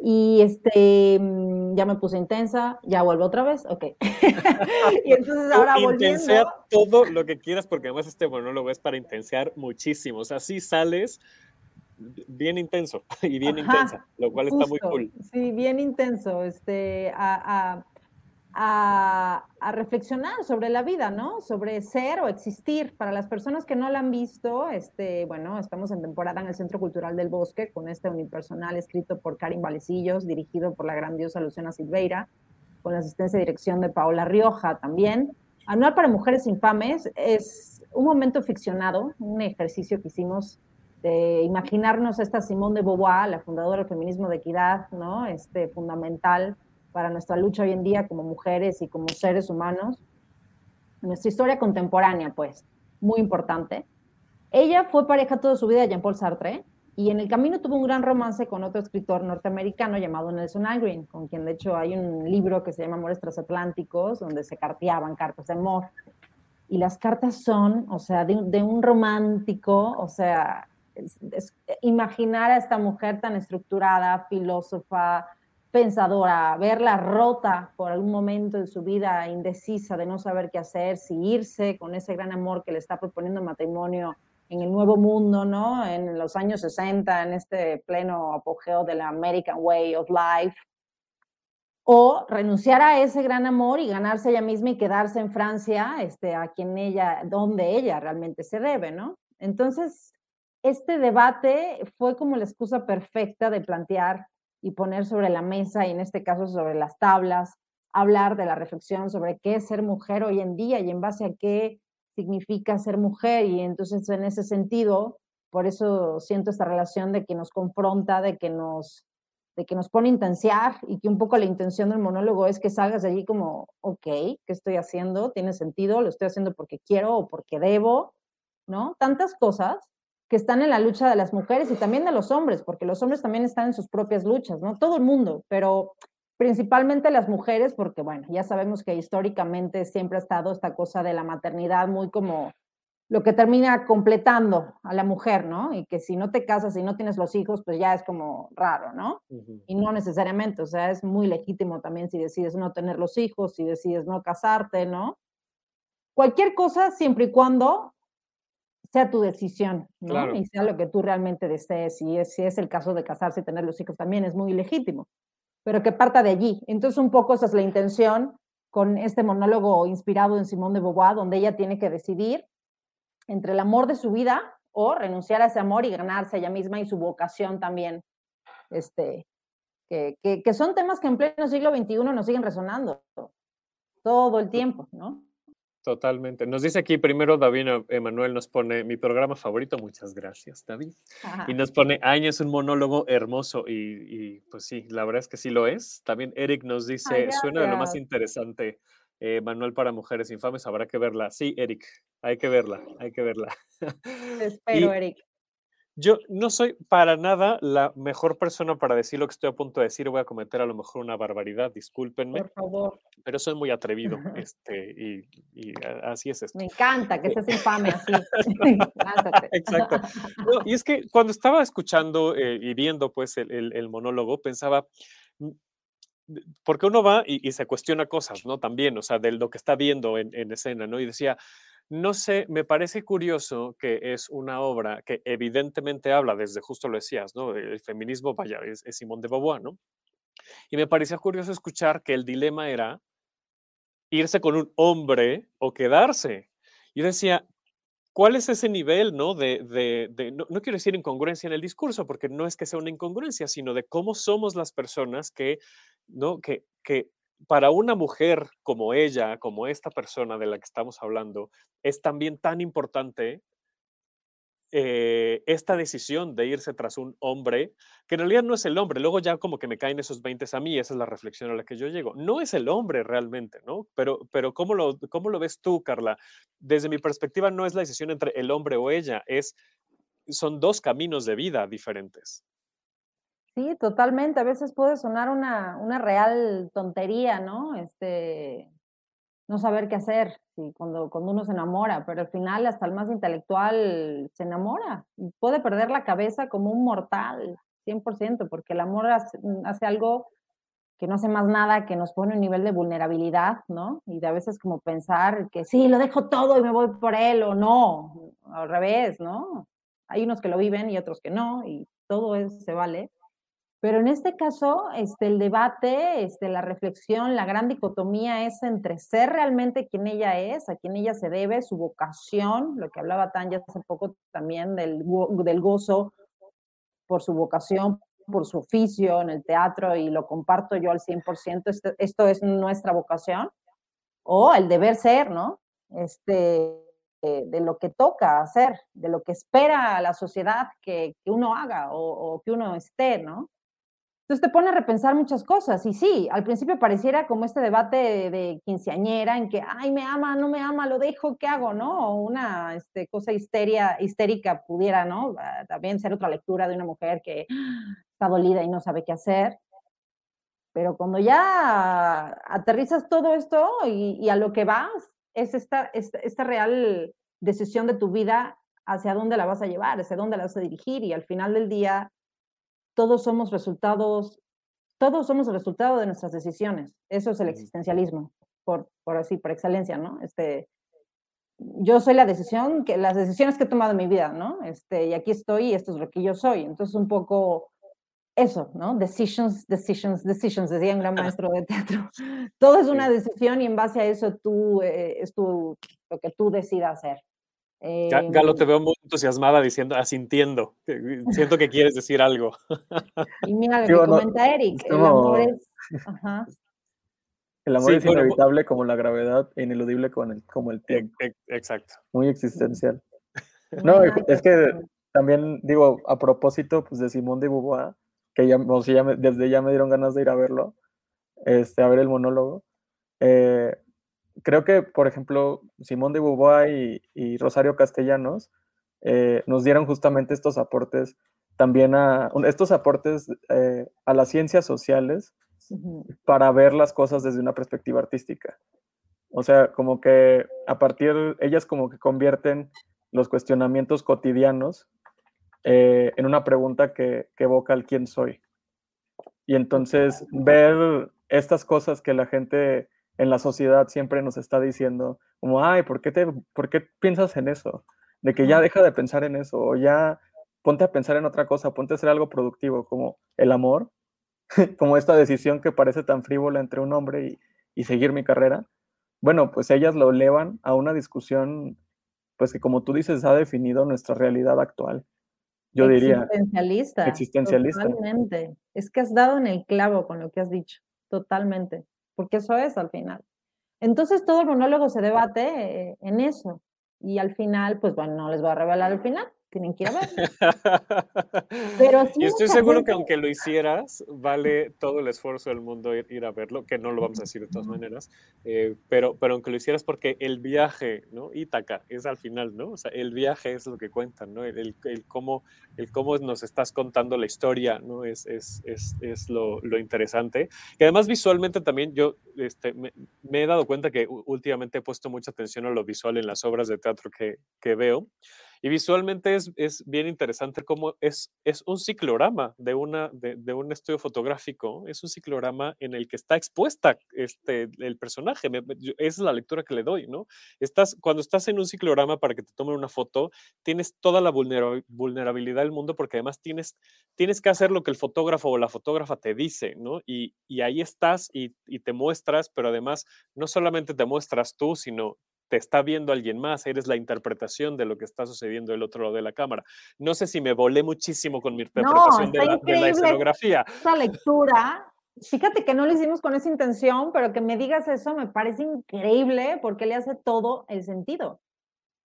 Y este, mm, ya me puse intensa, ya vuelvo otra vez, ok. y entonces ahora volviendo... todo lo que quieras, porque además este monólogo es para intensear muchísimo. O sea, sí sales bien intenso y bien intensa, lo cual está muy cool. Sí, bien intenso, este, a, a, reflexionar sobre la vida, ¿no? Sobre ser o existir. Para las personas que no la han visto, este, bueno, estamos en temporada en el Centro Cultural del Bosque con este unipersonal escrito por Karin Valecillos, dirigido por la grandiosa Luciana Silveira, con la asistencia y dirección de Paola Rioja también. Anual para Mujeres Infames es un momento ficcionado, un ejercicio que hicimos de imaginarnos a esta Simone de Beauvoir, la fundadora del feminismo de equidad, ¿no? Este, fundamental para nuestra lucha hoy en día como mujeres y como seres humanos. Nuestra historia contemporánea, pues, muy importante. Ella fue pareja toda su vida de Jean-Paul Sartre y en el camino tuvo un gran romance con otro escritor norteamericano llamado Nelson Algren, con quien de hecho hay un libro que se llama Amores Transatlánticos, donde se carteaban cartas de amor. Y las cartas son, o sea, de, un romántico, o sea, imaginar a esta mujer tan estructurada, filósofa, pensadora, verla rota por algún momento de su vida, indecisa de no saber qué hacer, si irse con ese gran amor que le está proponiendo matrimonio en el nuevo mundo, ¿no? En los años 60, en este pleno apogeo de la American Way of Life, o renunciar a ese gran amor y ganarse ella misma y quedarse en Francia, este, a quien ella, donde ella realmente se debe, ¿no? Entonces, este debate fue como la excusa perfecta de plantear y poner sobre la mesa, y en este caso sobre las tablas, hablar de la reflexión sobre qué es ser mujer hoy en día y en base a qué significa ser mujer. Y entonces en ese sentido, por eso siento esta relación de que nos confronta, de que nos, de que nos pone a intensiar y que un poco la intención del monólogo es que salgas de allí como, ok, ¿qué estoy haciendo? ¿Tiene sentido? ¿Lo estoy haciendo porque quiero o porque debo? ¿No? Tantas cosas que están en la lucha de las mujeres y también de los hombres, porque los hombres también están en sus propias luchas, ¿no? Todo el mundo, pero principalmente las mujeres, porque bueno, ya sabemos que históricamente siempre ha estado esta cosa de la maternidad muy como lo que termina completando a la mujer, ¿no? Y que si no te casas y no tienes los hijos, pues ya es como raro, ¿no? Y no necesariamente, o sea, es muy legítimo también si decides no tener los hijos, si decides no casarte, ¿no? Cualquier cosa siempre y cuando sea tu decisión, ¿no? Y sea lo que tú realmente desees. Y es, si es el caso de casarse y tener los hijos también es muy legítimo, pero que parta de allí. Entonces, un poco esa es la intención con este monólogo inspirado en Simón de Beauvoir, donde ella tiene que decidir entre el amor de su vida o renunciar a ese amor y ganarse ella misma y su vocación también. Este, que, que, que son temas que en pleno siglo XXI nos siguen resonando todo el tiempo, ¿no? Totalmente. Nos dice aquí primero David Emanuel nos pone mi programa favorito, muchas gracias David. Y nos pone Año es un monólogo hermoso y, pues sí, la verdad es que sí lo es. También Eric nos dice, suena de lo más interesante, eh, Manual para Mujeres Infames, habrá que verla. Sí, Eric, hay que verla, hay que verla. espero, Eric. Yo no soy para nada la mejor persona para decir lo que estoy a punto de decir. Voy a cometer a lo mejor una barbaridad, discúlpenme. Por favor. Pero soy muy atrevido este, y, así es esto. Me encanta que seas infame así. Exacto. y es que cuando estaba escuchando eh, y viendo pues el, monólogo, pensaba, mm, porque uno va y, se cuestiona cosas, ¿no? También, o sea, de lo que está viendo en, en escena, ¿no? Y decía, no sé, me parece curioso que es una obra que evidentemente habla, desde justo lo decías, ¿no? El feminismo, vaya, es, Simón de Beauvoir, ¿no? Y me parecía curioso escuchar que el dilema era irse con un hombre o quedarse. Yo decía, ¿cuál es ese nivel, no? De, de, no, quiero decir incongruencia en el discurso, porque no es que sea una incongruencia, sino de cómo somos las personas que, ¿no? Que, que para una mujer como ella, como esta persona de la que estamos hablando, es también tan importante eh, esta decisión de irse tras un hombre, que en realidad no es el hombre, luego ya como que me caen esos 20 a mí, esa es la reflexión a la que yo llego. No es el hombre realmente, ¿no? Pero, pero ¿cómo, lo, ¿cómo lo ves tú, Carla? Desde mi perspectiva no es la decisión entre el hombre o ella, es, son dos caminos de vida diferentes. Sí, totalmente. A veces puede sonar una, una real tontería, ¿no? Este, no saber qué hacer sí, cuando, cuando uno se enamora, pero al final hasta el más intelectual se enamora puede perder la cabeza como un mortal, 100%, porque el amor hace, hace algo que no hace más nada que nos pone un nivel de vulnerabilidad, ¿no? Y de a veces como pensar que sí, lo dejo todo y me voy por él o no, al revés, ¿no? Hay unos que lo viven y otros que no, y todo eso se vale. Pero en este caso, este, el debate, este, la reflexión, la gran dicotomía es entre ser realmente quien ella es, a quien ella se debe, su vocación, lo que hablaba Tanya hace poco también del, del gozo por su vocación, por su oficio en el teatro, y lo comparto yo al 100%, esto, esto es nuestra vocación, o el deber ser, ¿no? Este, de, lo que toca hacer, de lo que espera la sociedad que, que uno haga o, o que uno esté, ¿no? Entonces te pone a repensar muchas cosas. Y sí, al principio pareciera como este debate de, quinceañera en que, ay, me ama, no me ama, lo dejo, ¿qué hago? ¿No? O una este, cosa histeria, histérica pudiera, ¿no? Ah, también ser otra lectura de una mujer que está dolida y no sabe qué hacer. Pero cuando ya aterrizas todo esto y, a lo que vas, es esta, esta, esta real decisión de tu vida hacia dónde la vas a llevar, hacia dónde la vas a dirigir y al final del día todos somos resultados, todos somos el resultado de nuestras decisiones. Eso es el existencialismo, por, por así, por excelencia, ¿no? Este, yo soy la decisión, que, las decisiones que he tomado en mi vida, ¿no? Este, y aquí estoy y esto es lo que yo soy. Entonces, un poco eso, ¿no? Decisions, decisions, decisions, decía un gran maestro de teatro. Todo es una decisión y en base a eso tú, eh, es tu, lo que tú decidas hacer. Galo, te veo muy entusiasmada diciendo, asintiendo. Siento que quieres decir algo. Y mira lo que comenta Eric. El amor es. El amor es inevitable como la gravedad e ineludible con el, como el tiempo. Exacto. Muy existencial. No, es que también digo, a propósito pues, de Simón de Beauvoir, que ya, desde ya me dieron ganas de ir a verlo, este, a ver el monólogo. Eh, creo que, por ejemplo, Simón de Beauvoir y, Rosario Castellanos eh, nos dieron justamente estos aportes también a estos aportes eh, a las ciencias sociales para ver las cosas desde una perspectiva artística. O sea, como que a partir, ellas como que convierten los cuestionamientos cotidianos eh, en una pregunta que, que evoca el quién soy. Y entonces ver estas cosas que la gente en la sociedad siempre nos está diciendo como, ay, ¿por qué, te, ¿por qué piensas en eso? De que ya deja de pensar en eso, o ya ponte a pensar en otra cosa, ponte a hacer algo productivo, como el amor, como esta decisión que parece tan frívola entre un hombre y, y seguir mi carrera. Bueno, pues ellas lo elevan a una discusión, pues que como tú dices, ha definido nuestra realidad actual. Yo diría. Existencialista. Existencialista. Totalmente. Es que has dado en el clavo con lo que has dicho. Totalmente porque eso es al final. Entonces todo el monólogo se debate eh, en eso. Y al final, pues bueno, no les voy a revelar el final, tienen que ir a. Pero sí y estoy seguro que aunque lo hicieras, vale todo el esfuerzo del mundo ir, a verlo, que no lo vamos a decir de todas maneras, eh, pero, pero aunque lo hicieras porque el viaje, ¿no? Ítaca es al final, ¿no? O sea, el viaje es lo que cuentan, ¿no? El, el, cómo, el cómo nos estás contando la historia, ¿no? Es, es, es, es lo, lo, interesante. Y además visualmente también yo este, me, me, he dado cuenta que últimamente he puesto mucha atención a lo visual en las obras de teatro que, que veo. Y visualmente es, es bien interesante cómo es, es un ciclorama de, una, de, de, un estudio fotográfico, es un ciclorama en el que está expuesta este, el personaje, esa es la lectura que le doy, ¿no? Estás, cuando estás en un ciclorama para que te tomen una foto, tienes toda la vulnerabilidad del mundo porque además tienes, tienes que hacer lo que el fotógrafo o la fotógrafa te dice, ¿no? Y, y ahí estás y, y te muestras, pero además no solamente te muestras tú, sino te está viendo alguien más, eres la interpretación de lo que está sucediendo del otro lado de la cámara. No sé si me volé muchísimo con mi interpretación de, la, escenografía. Esta lectura, fíjate que no lo hicimos con esa intención, pero que me digas eso me parece increíble porque le hace todo el sentido.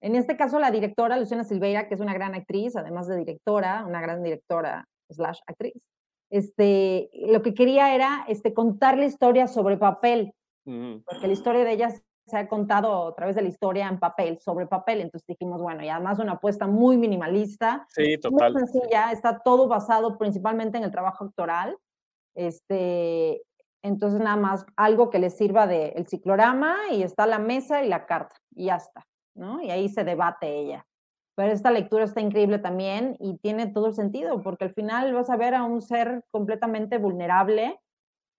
En este caso, la directora Luciana Silveira, que es una gran actriz, además de directora, una gran directora slash actriz, este, lo que quería era este, contar la historia sobre papel, porque la historia de ella se ha contado a través de la historia en papel, sobre papel. Entonces dijimos, bueno, y además una apuesta muy minimalista. Sí, total. Muy sencilla, está todo basado principalmente en el trabajo actoral. Este, entonces nada más algo que les sirva de el ciclorama y está la mesa y la carta y ya está, ¿no? Y ahí se debate ella. Pero esta lectura está increíble también y tiene todo el sentido, porque al final vas a ver a un ser completamente vulnerable,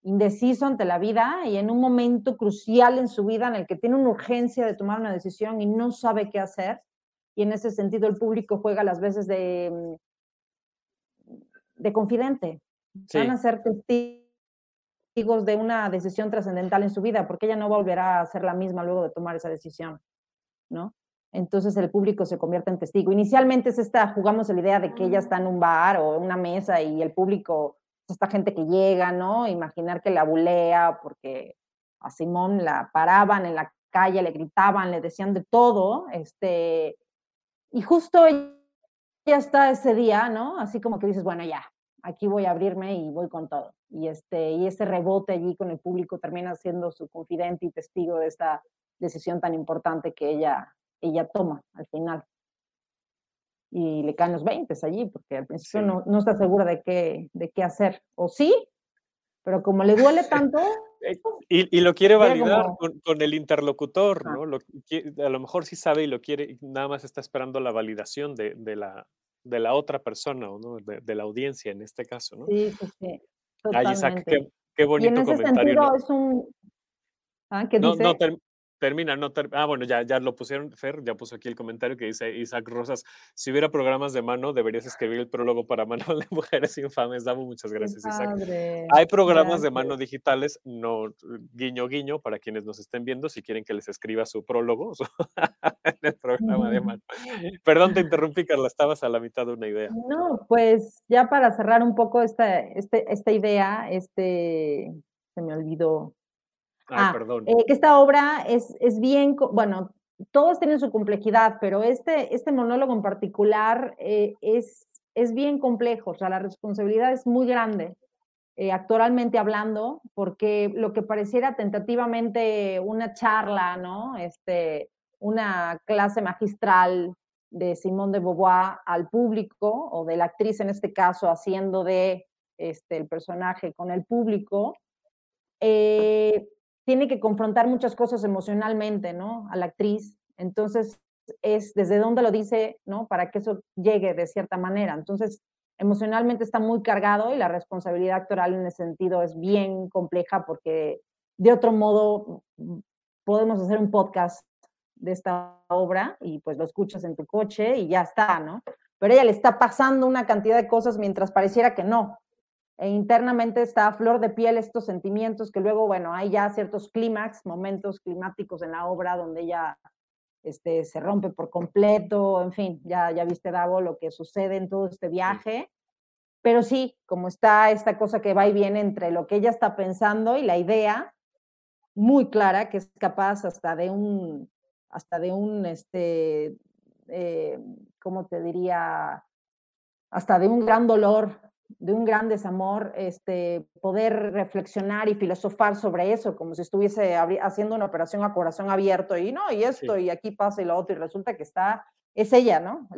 indeciso ante la vida y en un momento crucial en su vida en el que tiene una urgencia de tomar una decisión y no sabe qué hacer. Y en ese sentido el público juega las veces de, mm, de confidente. Van a ser testigos de una decisión trascendental en su vida, porque ella no volverá a ser la misma luego de tomar esa decisión, ¿no? Entonces el público se convierte en testigo. Inicialmente es esta, jugamos la idea de que ella está en un bar o en una mesa y el público esta gente que llega, ¿no? Imaginar que la bulea porque a Simón la paraban en la calle, le gritaban, le decían de todo, este, y justo ya está ese día, ¿no? Así como que dices, bueno, ya, aquí voy a abrirme y voy con todo. Y, este, y ese rebote allí con el público termina siendo su confidente y testigo de esta decisión tan importante que ella, ella toma al final y le caen los 20 allí, porque al principio no, no, está segura de qué, de qué hacer. O sí, pero como le duele tanto... Eh, y, y, lo quiere validar con, con, el interlocutor, ¿no? Lo, a lo mejor sí sabe y lo quiere, nada más está esperando la validación de, de la, de la otra persona, ¿no? De, de, la audiencia en este caso, ¿no? Sí, sí, sí. Ay, Isaac, qué, qué bonito y en ese comentario. Sentido ¿no? es un... ¿Ah, ¿qué no, dice? no, ter, termina, no ter, ah, bueno, ya, ya lo pusieron, Fer, ya puso aquí el comentario que dice Isaac Rosas, si hubiera programas de mano, deberías escribir el prólogo para Manual de Mujeres Infames. Damos muchas gracias, Isaac. Hay programas gracias. de mano digitales, no, guiño, guiño, para quienes nos estén viendo, si quieren que les escriba su prólogo en el programa de mano. Perdón, te interrumpí, Carla, estabas a la mitad de una idea. No, pues ya para cerrar un poco esta, este, esta idea, este, se me olvidó Ay, Ah, perdón. eh, que esta obra es, es bien, bueno, todos tienen su complejidad, pero este, este monólogo en particular eh, es, es bien complejo, o sea, la responsabilidad es muy grande, eh, actoralmente hablando, porque lo que pareciera tentativamente una charla, ¿no? Este, una clase magistral de Simón de Beauvoir al público, o de la actriz en este caso, haciendo de este, el personaje con el público, eh, tiene que confrontar muchas cosas emocionalmente, ¿no? A la actriz. Entonces, es desde dónde lo dice, ¿no? Para que eso llegue de cierta manera. Entonces, emocionalmente está muy cargado y la responsabilidad actoral en ese sentido es bien compleja porque de otro modo mm, podemos hacer un podcast de esta obra y pues lo escuchas en tu coche y ya está, ¿no? Pero ella le está pasando una cantidad de cosas mientras pareciera que no, e internamente está a flor de piel estos sentimientos que luego, bueno, hay ya ciertos clímax, momentos climáticos en la obra donde ella este, se rompe por completo, en fin, ya, ya viste, Davo, lo que sucede en todo este viaje. Pero sí, como está esta cosa que va y viene entre lo que ella está pensando y la idea, muy clara, que es capaz hasta de un, hasta de un, este, eh, ¿cómo te diría? Hasta de un gran dolor, de un gran desamor, este, poder reflexionar y filosofar sobre eso, como si estuviese haciendo una operación a corazón abierto y no, y esto, y aquí pasa y lo otro, y resulta que está, es ella, ¿no?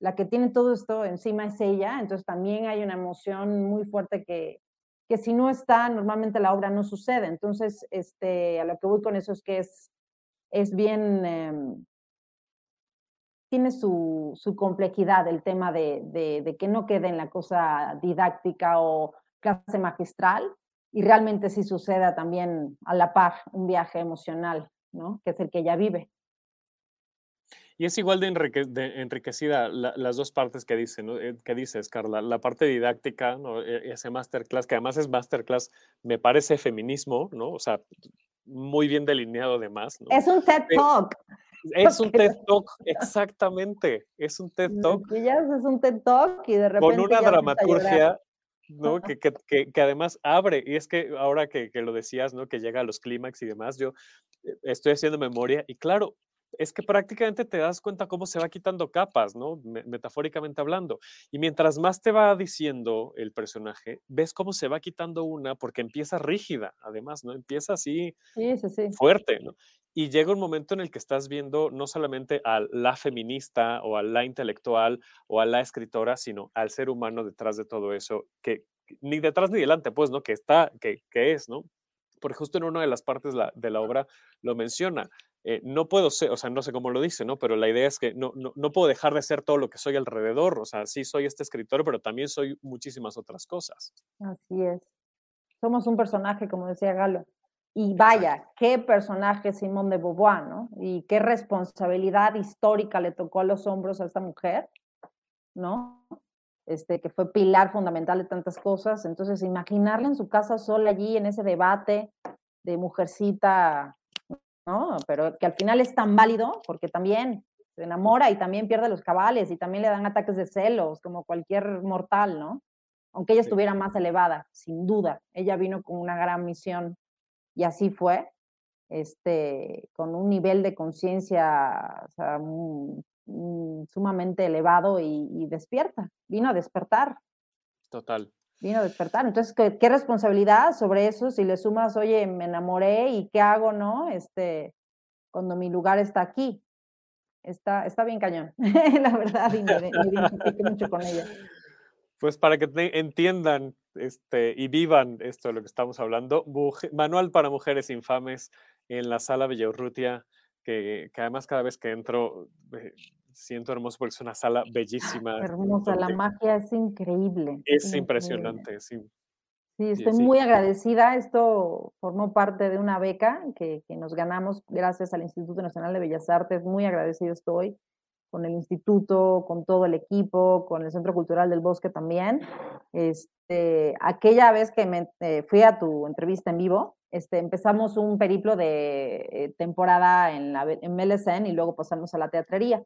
la que tiene todo esto encima es ella, entonces también hay una emoción muy fuerte que, que si no está, normalmente la obra no sucede. Entonces, este, a lo que voy con eso es que es, es bien, em, tiene su, su, complejidad el tema de, de, que no quede en la cosa didáctica o clase magistral y realmente sí suceda también a la par un viaje emocional, ¿no? Que es el que ella vive. Y es igual de, enriquecida las dos partes que, dice, eh, que dices, Carla. La parte didáctica, ¿no? E, ese masterclass, que además es masterclass, me parece feminismo, ¿no? O sea, muy bien delineado además. ¿no? Es un TED Talk. Es un TED Talk, exactamente. Es un TED Talk. es un TED Talk y de repente. Con una dramaturgia ¿no? Que, que, que, además abre, y es que ahora que, que, lo decías, ¿no? Que llega a los clímax y demás, yo eh, estoy haciendo memoria y claro, es que prácticamente te das cuenta cómo se va quitando capas, ¿no? Metafóricamente hablando. Y mientras más te va diciendo el personaje, ves cómo se va quitando una porque empieza rígida, además, ¿no? Empieza así fuerte, ¿no? Y llega un momento en el que estás viendo no solamente a la feminista o a la intelectual o a la escritora, sino al ser humano detrás de todo eso, que ni detrás ni delante, pues, ¿no? Que está, que, que es, ¿no? Porque justo en una de las partes de la obra lo menciona. Eh, no puedo ser, o sea, no sé cómo lo dice, ¿no? Pero la idea es que no, no, puedo dejar de ser todo lo que soy alrededor, o sea, sí soy este escritor, pero también soy muchísimas otras cosas. Así es. Somos un personaje, como decía Galo. Y vaya, qué personaje Simón de Beauvoir, ¿no? Y qué responsabilidad histórica le tocó a los hombros a esta mujer, ¿no? Este, que fue pilar fundamental de tantas cosas. Entonces, imaginarla en su casa sola allí en ese debate de mujercita ¿no? Pero que al final es tan válido porque también se enamora y también pierde los cabales y también le dan ataques de celos, como cualquier mortal, ¿no? Aunque ella estuviera más elevada, sin duda. Ella vino con una gran misión y así fue, este, con un nivel de conciencia sumamente elevado y, y despierta. Vino a despertar. Total vino a despertar. Entonces, ¿qué, responsabilidad sobre eso si le sumas, oye, me enamoré y qué hago, no? Este, cuando mi lugar está aquí. Está, está bien cañón, la verdad, y me, identifico mucho con ella. Pues para que entiendan este, y vivan esto de lo que estamos hablando, Manual para Mujeres Infames en la sala Villaurrutia, que, que además cada vez que entro eh, siento hermoso porque es una sala bellísima. Hermosa, la magia es increíble. Es impresionante, sí. Sí, estoy muy agradecida. Esto formó parte de una beca que, que, nos ganamos gracias al Instituto Nacional de Bellas Artes. Muy agradecido estoy con el instituto, con todo el equipo, con el Centro Cultural del Bosque también. Este, aquella vez que me, eh, fui a tu entrevista en vivo, este, empezamos un periplo de eh, temporada en, la, en MLSN y luego pasamos a la teatrería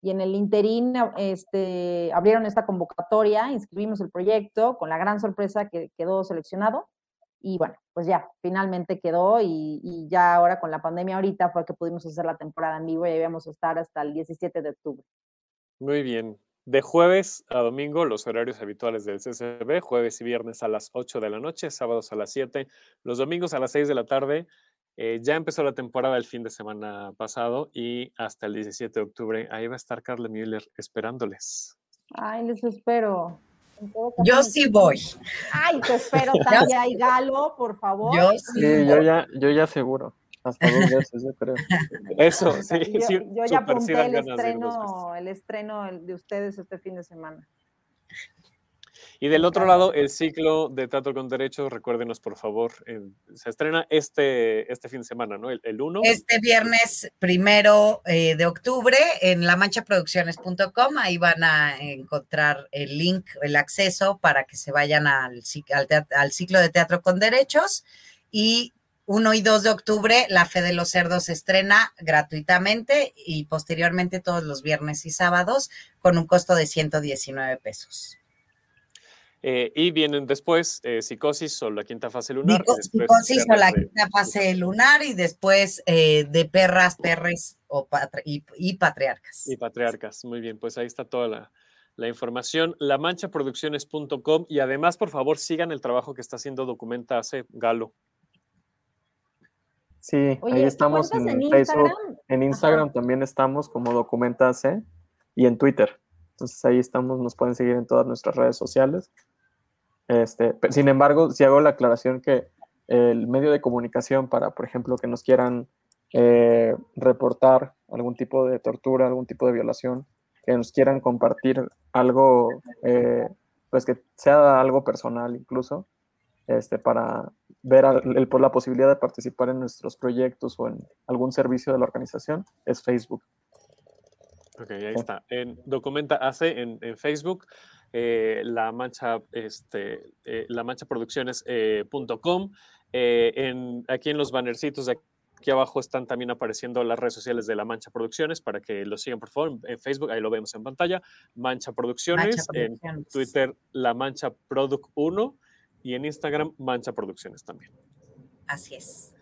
y en el interín este, abrieron esta convocatoria, inscribimos el proyecto con la gran sorpresa que quedó seleccionado y bueno, pues ya, finalmente quedó y, ya ahora con la pandemia ahorita fue que pudimos hacer la temporada en vivo y íbamos a estar hasta el 17 de octubre. Muy bien. De jueves a domingo, los horarios habituales del CCB, jueves y viernes a las 8 de la noche, sábados a las 7, los domingos a las 6 de la tarde eh, ya empezó la temporada el fin de semana pasado y hasta el 17 de octubre ahí va a estar Carla Müller esperándoles. Ay, les espero. Yo sí voy. Ay, te espero Tania y Galo, por favor. Yo sí, yo ya, yo ya seguro. Hasta dos veces, yo creo. Eso, sí. Yo, yo ya apunté el estreno, el estreno de ustedes este fin de semana. Y del otro lado, el ciclo de Teatro con Derechos, recuérdenos por favor, se estrena este, este fin de semana, ¿no? El 1. Este viernes primero eh, de octubre en lamanchaproducciones.com, ahí van a encontrar el link, el acceso para que se vayan al, al, al ciclo de Teatro con Derechos. Y 1 y 2 de octubre, La Fe de los Cerdos se estrena gratuitamente y posteriormente todos los viernes y sábados con un costo de 119 pesos. Eh, y vienen después eh, Psicosis o la quinta fase lunar. psicosis o la quinta fase lunar y después eh, de perras, perres o y, patriarcas. Y patriarcas, muy bien, pues ahí está toda la, la información, lamanchaproducciones.com y además, por favor, sigan el trabajo que está haciendo Documenta hace Galo. Sí, ahí estamos en, Facebook, en Instagram también estamos como Documenta C y en Twitter. Entonces ahí estamos, nos pueden seguir en todas nuestras redes sociales. Este, sin embargo, si hago la aclaración que el medio de comunicación para, por ejemplo, que nos quieran eh, reportar algún tipo de tortura, algún tipo de violación, que nos quieran compartir algo, eh, pues que sea algo personal incluso, este, para ver la posibilidad de participar en nuestros proyectos o en algún servicio de la organización, es Facebook. Ok, ahí está. En Documenta hace en Facebook, eh, la mancha, este, eh, la mancha producciones.com. Eh, en, aquí en los bannercitos de aquí abajo están también apareciendo las redes sociales de La Mancha Producciones para que lo sigan por favor. En Facebook, ahí lo vemos en pantalla, Mancha Producciones. En Twitter, La Mancha Product 1 y en Instagram, Mancha Producciones también. Así es.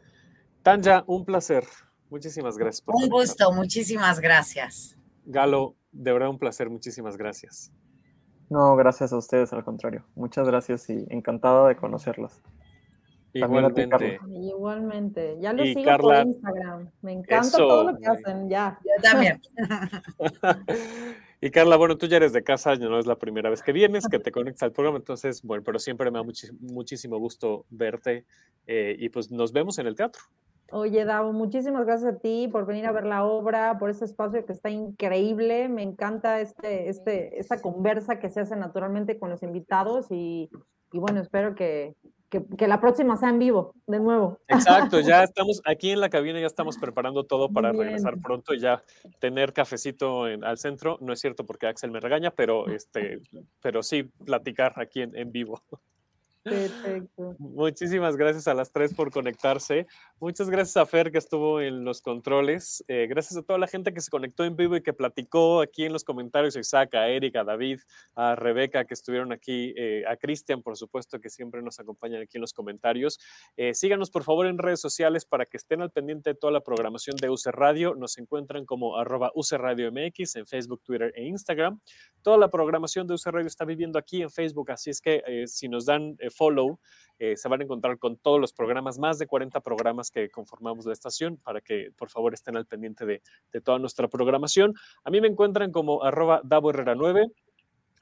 Tanja, un placer. Muchísimas gracias. Por un gusto, muchísimas gracias. Galo, de verdad un placer, muchísimas gracias. No, gracias a ustedes, al contrario. Muchas gracias y encantada de conocerlos. Igualmente. Igualmente. Ya lo sigo por Instagram. Me encanta todo lo que hacen, ya. Yo también. y Carla, bueno, tú ya eres de casa, no es la primera vez que vienes, que te conectas al programa, entonces, bueno, pero siempre me da muchísimo gusto verte eh, y pues nos vemos en el teatro. Oye, Davo, muchísimas gracias a ti por venir a ver la obra, por este espacio que está increíble. Me encanta este, este, esta conversa que se hace naturalmente con los invitados y, bueno, espero que, la próxima sea en vivo, de nuevo. Exacto, ya estamos aquí en la cabina, ya estamos preparando todo para regresar pronto y ya tener cafecito en, al centro. No es cierto porque Axel me regaña, pero, este, pero sí platicar aquí en vivo. Perfecto. Muchísimas gracias a las tres por conectarse. Muchas gracias a Fer que estuvo en los controles. Eh, gracias a toda la gente que se conectó en vivo y que platicó aquí en los comentarios. Isaac, a Erika, a David, a Rebeca que estuvieron aquí, eh, a Cristian, por supuesto, que siempre nos acompañan aquí en los comentarios. Eh, síganos por favor en redes sociales para que estén al pendiente de toda la programación de UC Radio. Nos encuentran como arroba Radio MX en Facebook, Twitter e Instagram. Toda la programación de UC Radio está viviendo aquí en Facebook, así es que si nos dan follow, eh, se van a encontrar con todos los programas, más de 40 programas que conformamos la estación, para que por favor estén al pendiente de, de toda nuestra programación. A mí me encuentran como arroba Davo Herrera 9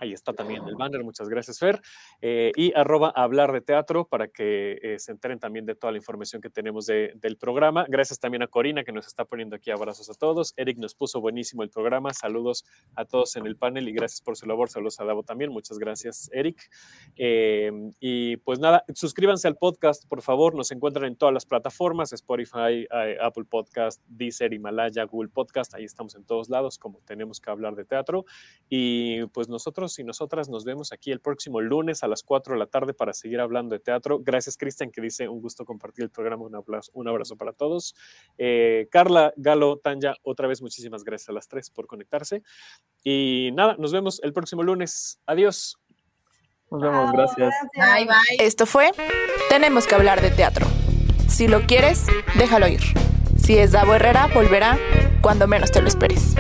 Ahí está también el banner, muchas gracias Fer. Eh, y arroba hablar de teatro para que eh, se enteren también de toda la información que tenemos del programa. Gracias también a Corina que nos está poniendo aquí abrazos a todos. Eric nos puso buenísimo el programa. Saludos a todos en el panel y gracias por su labor. Saludos a Davo también. Muchas gracias Eric. Em, y pues nada, suscríbanse al podcast, por favor. Nos encuentran en todas las plataformas, Spotify, eh, Apple Podcast, Deezer, Himalaya, Google Podcast. Ahí estamos en todos lados como tenemos que hablar de teatro. Y pues nosotros y nosotras nos vemos aquí el próximo lunes a las 4 de la tarde para seguir hablando de teatro. Gracias, Cristian, que dice un gusto compartir el programa. Un abrazo, un abrazo para todos. Eh, Carla, Galo, Tanya, otra vez muchísimas gracias a las tres por conectarse. Y nada, nos vemos el próximo lunes. Adiós. Nos vemos, gracias. Bye, bye. Esto fue Tenemos que hablar de teatro. Si lo quieres, déjalo ir. Si es Davo Herrera, volverá cuando menos te lo esperes.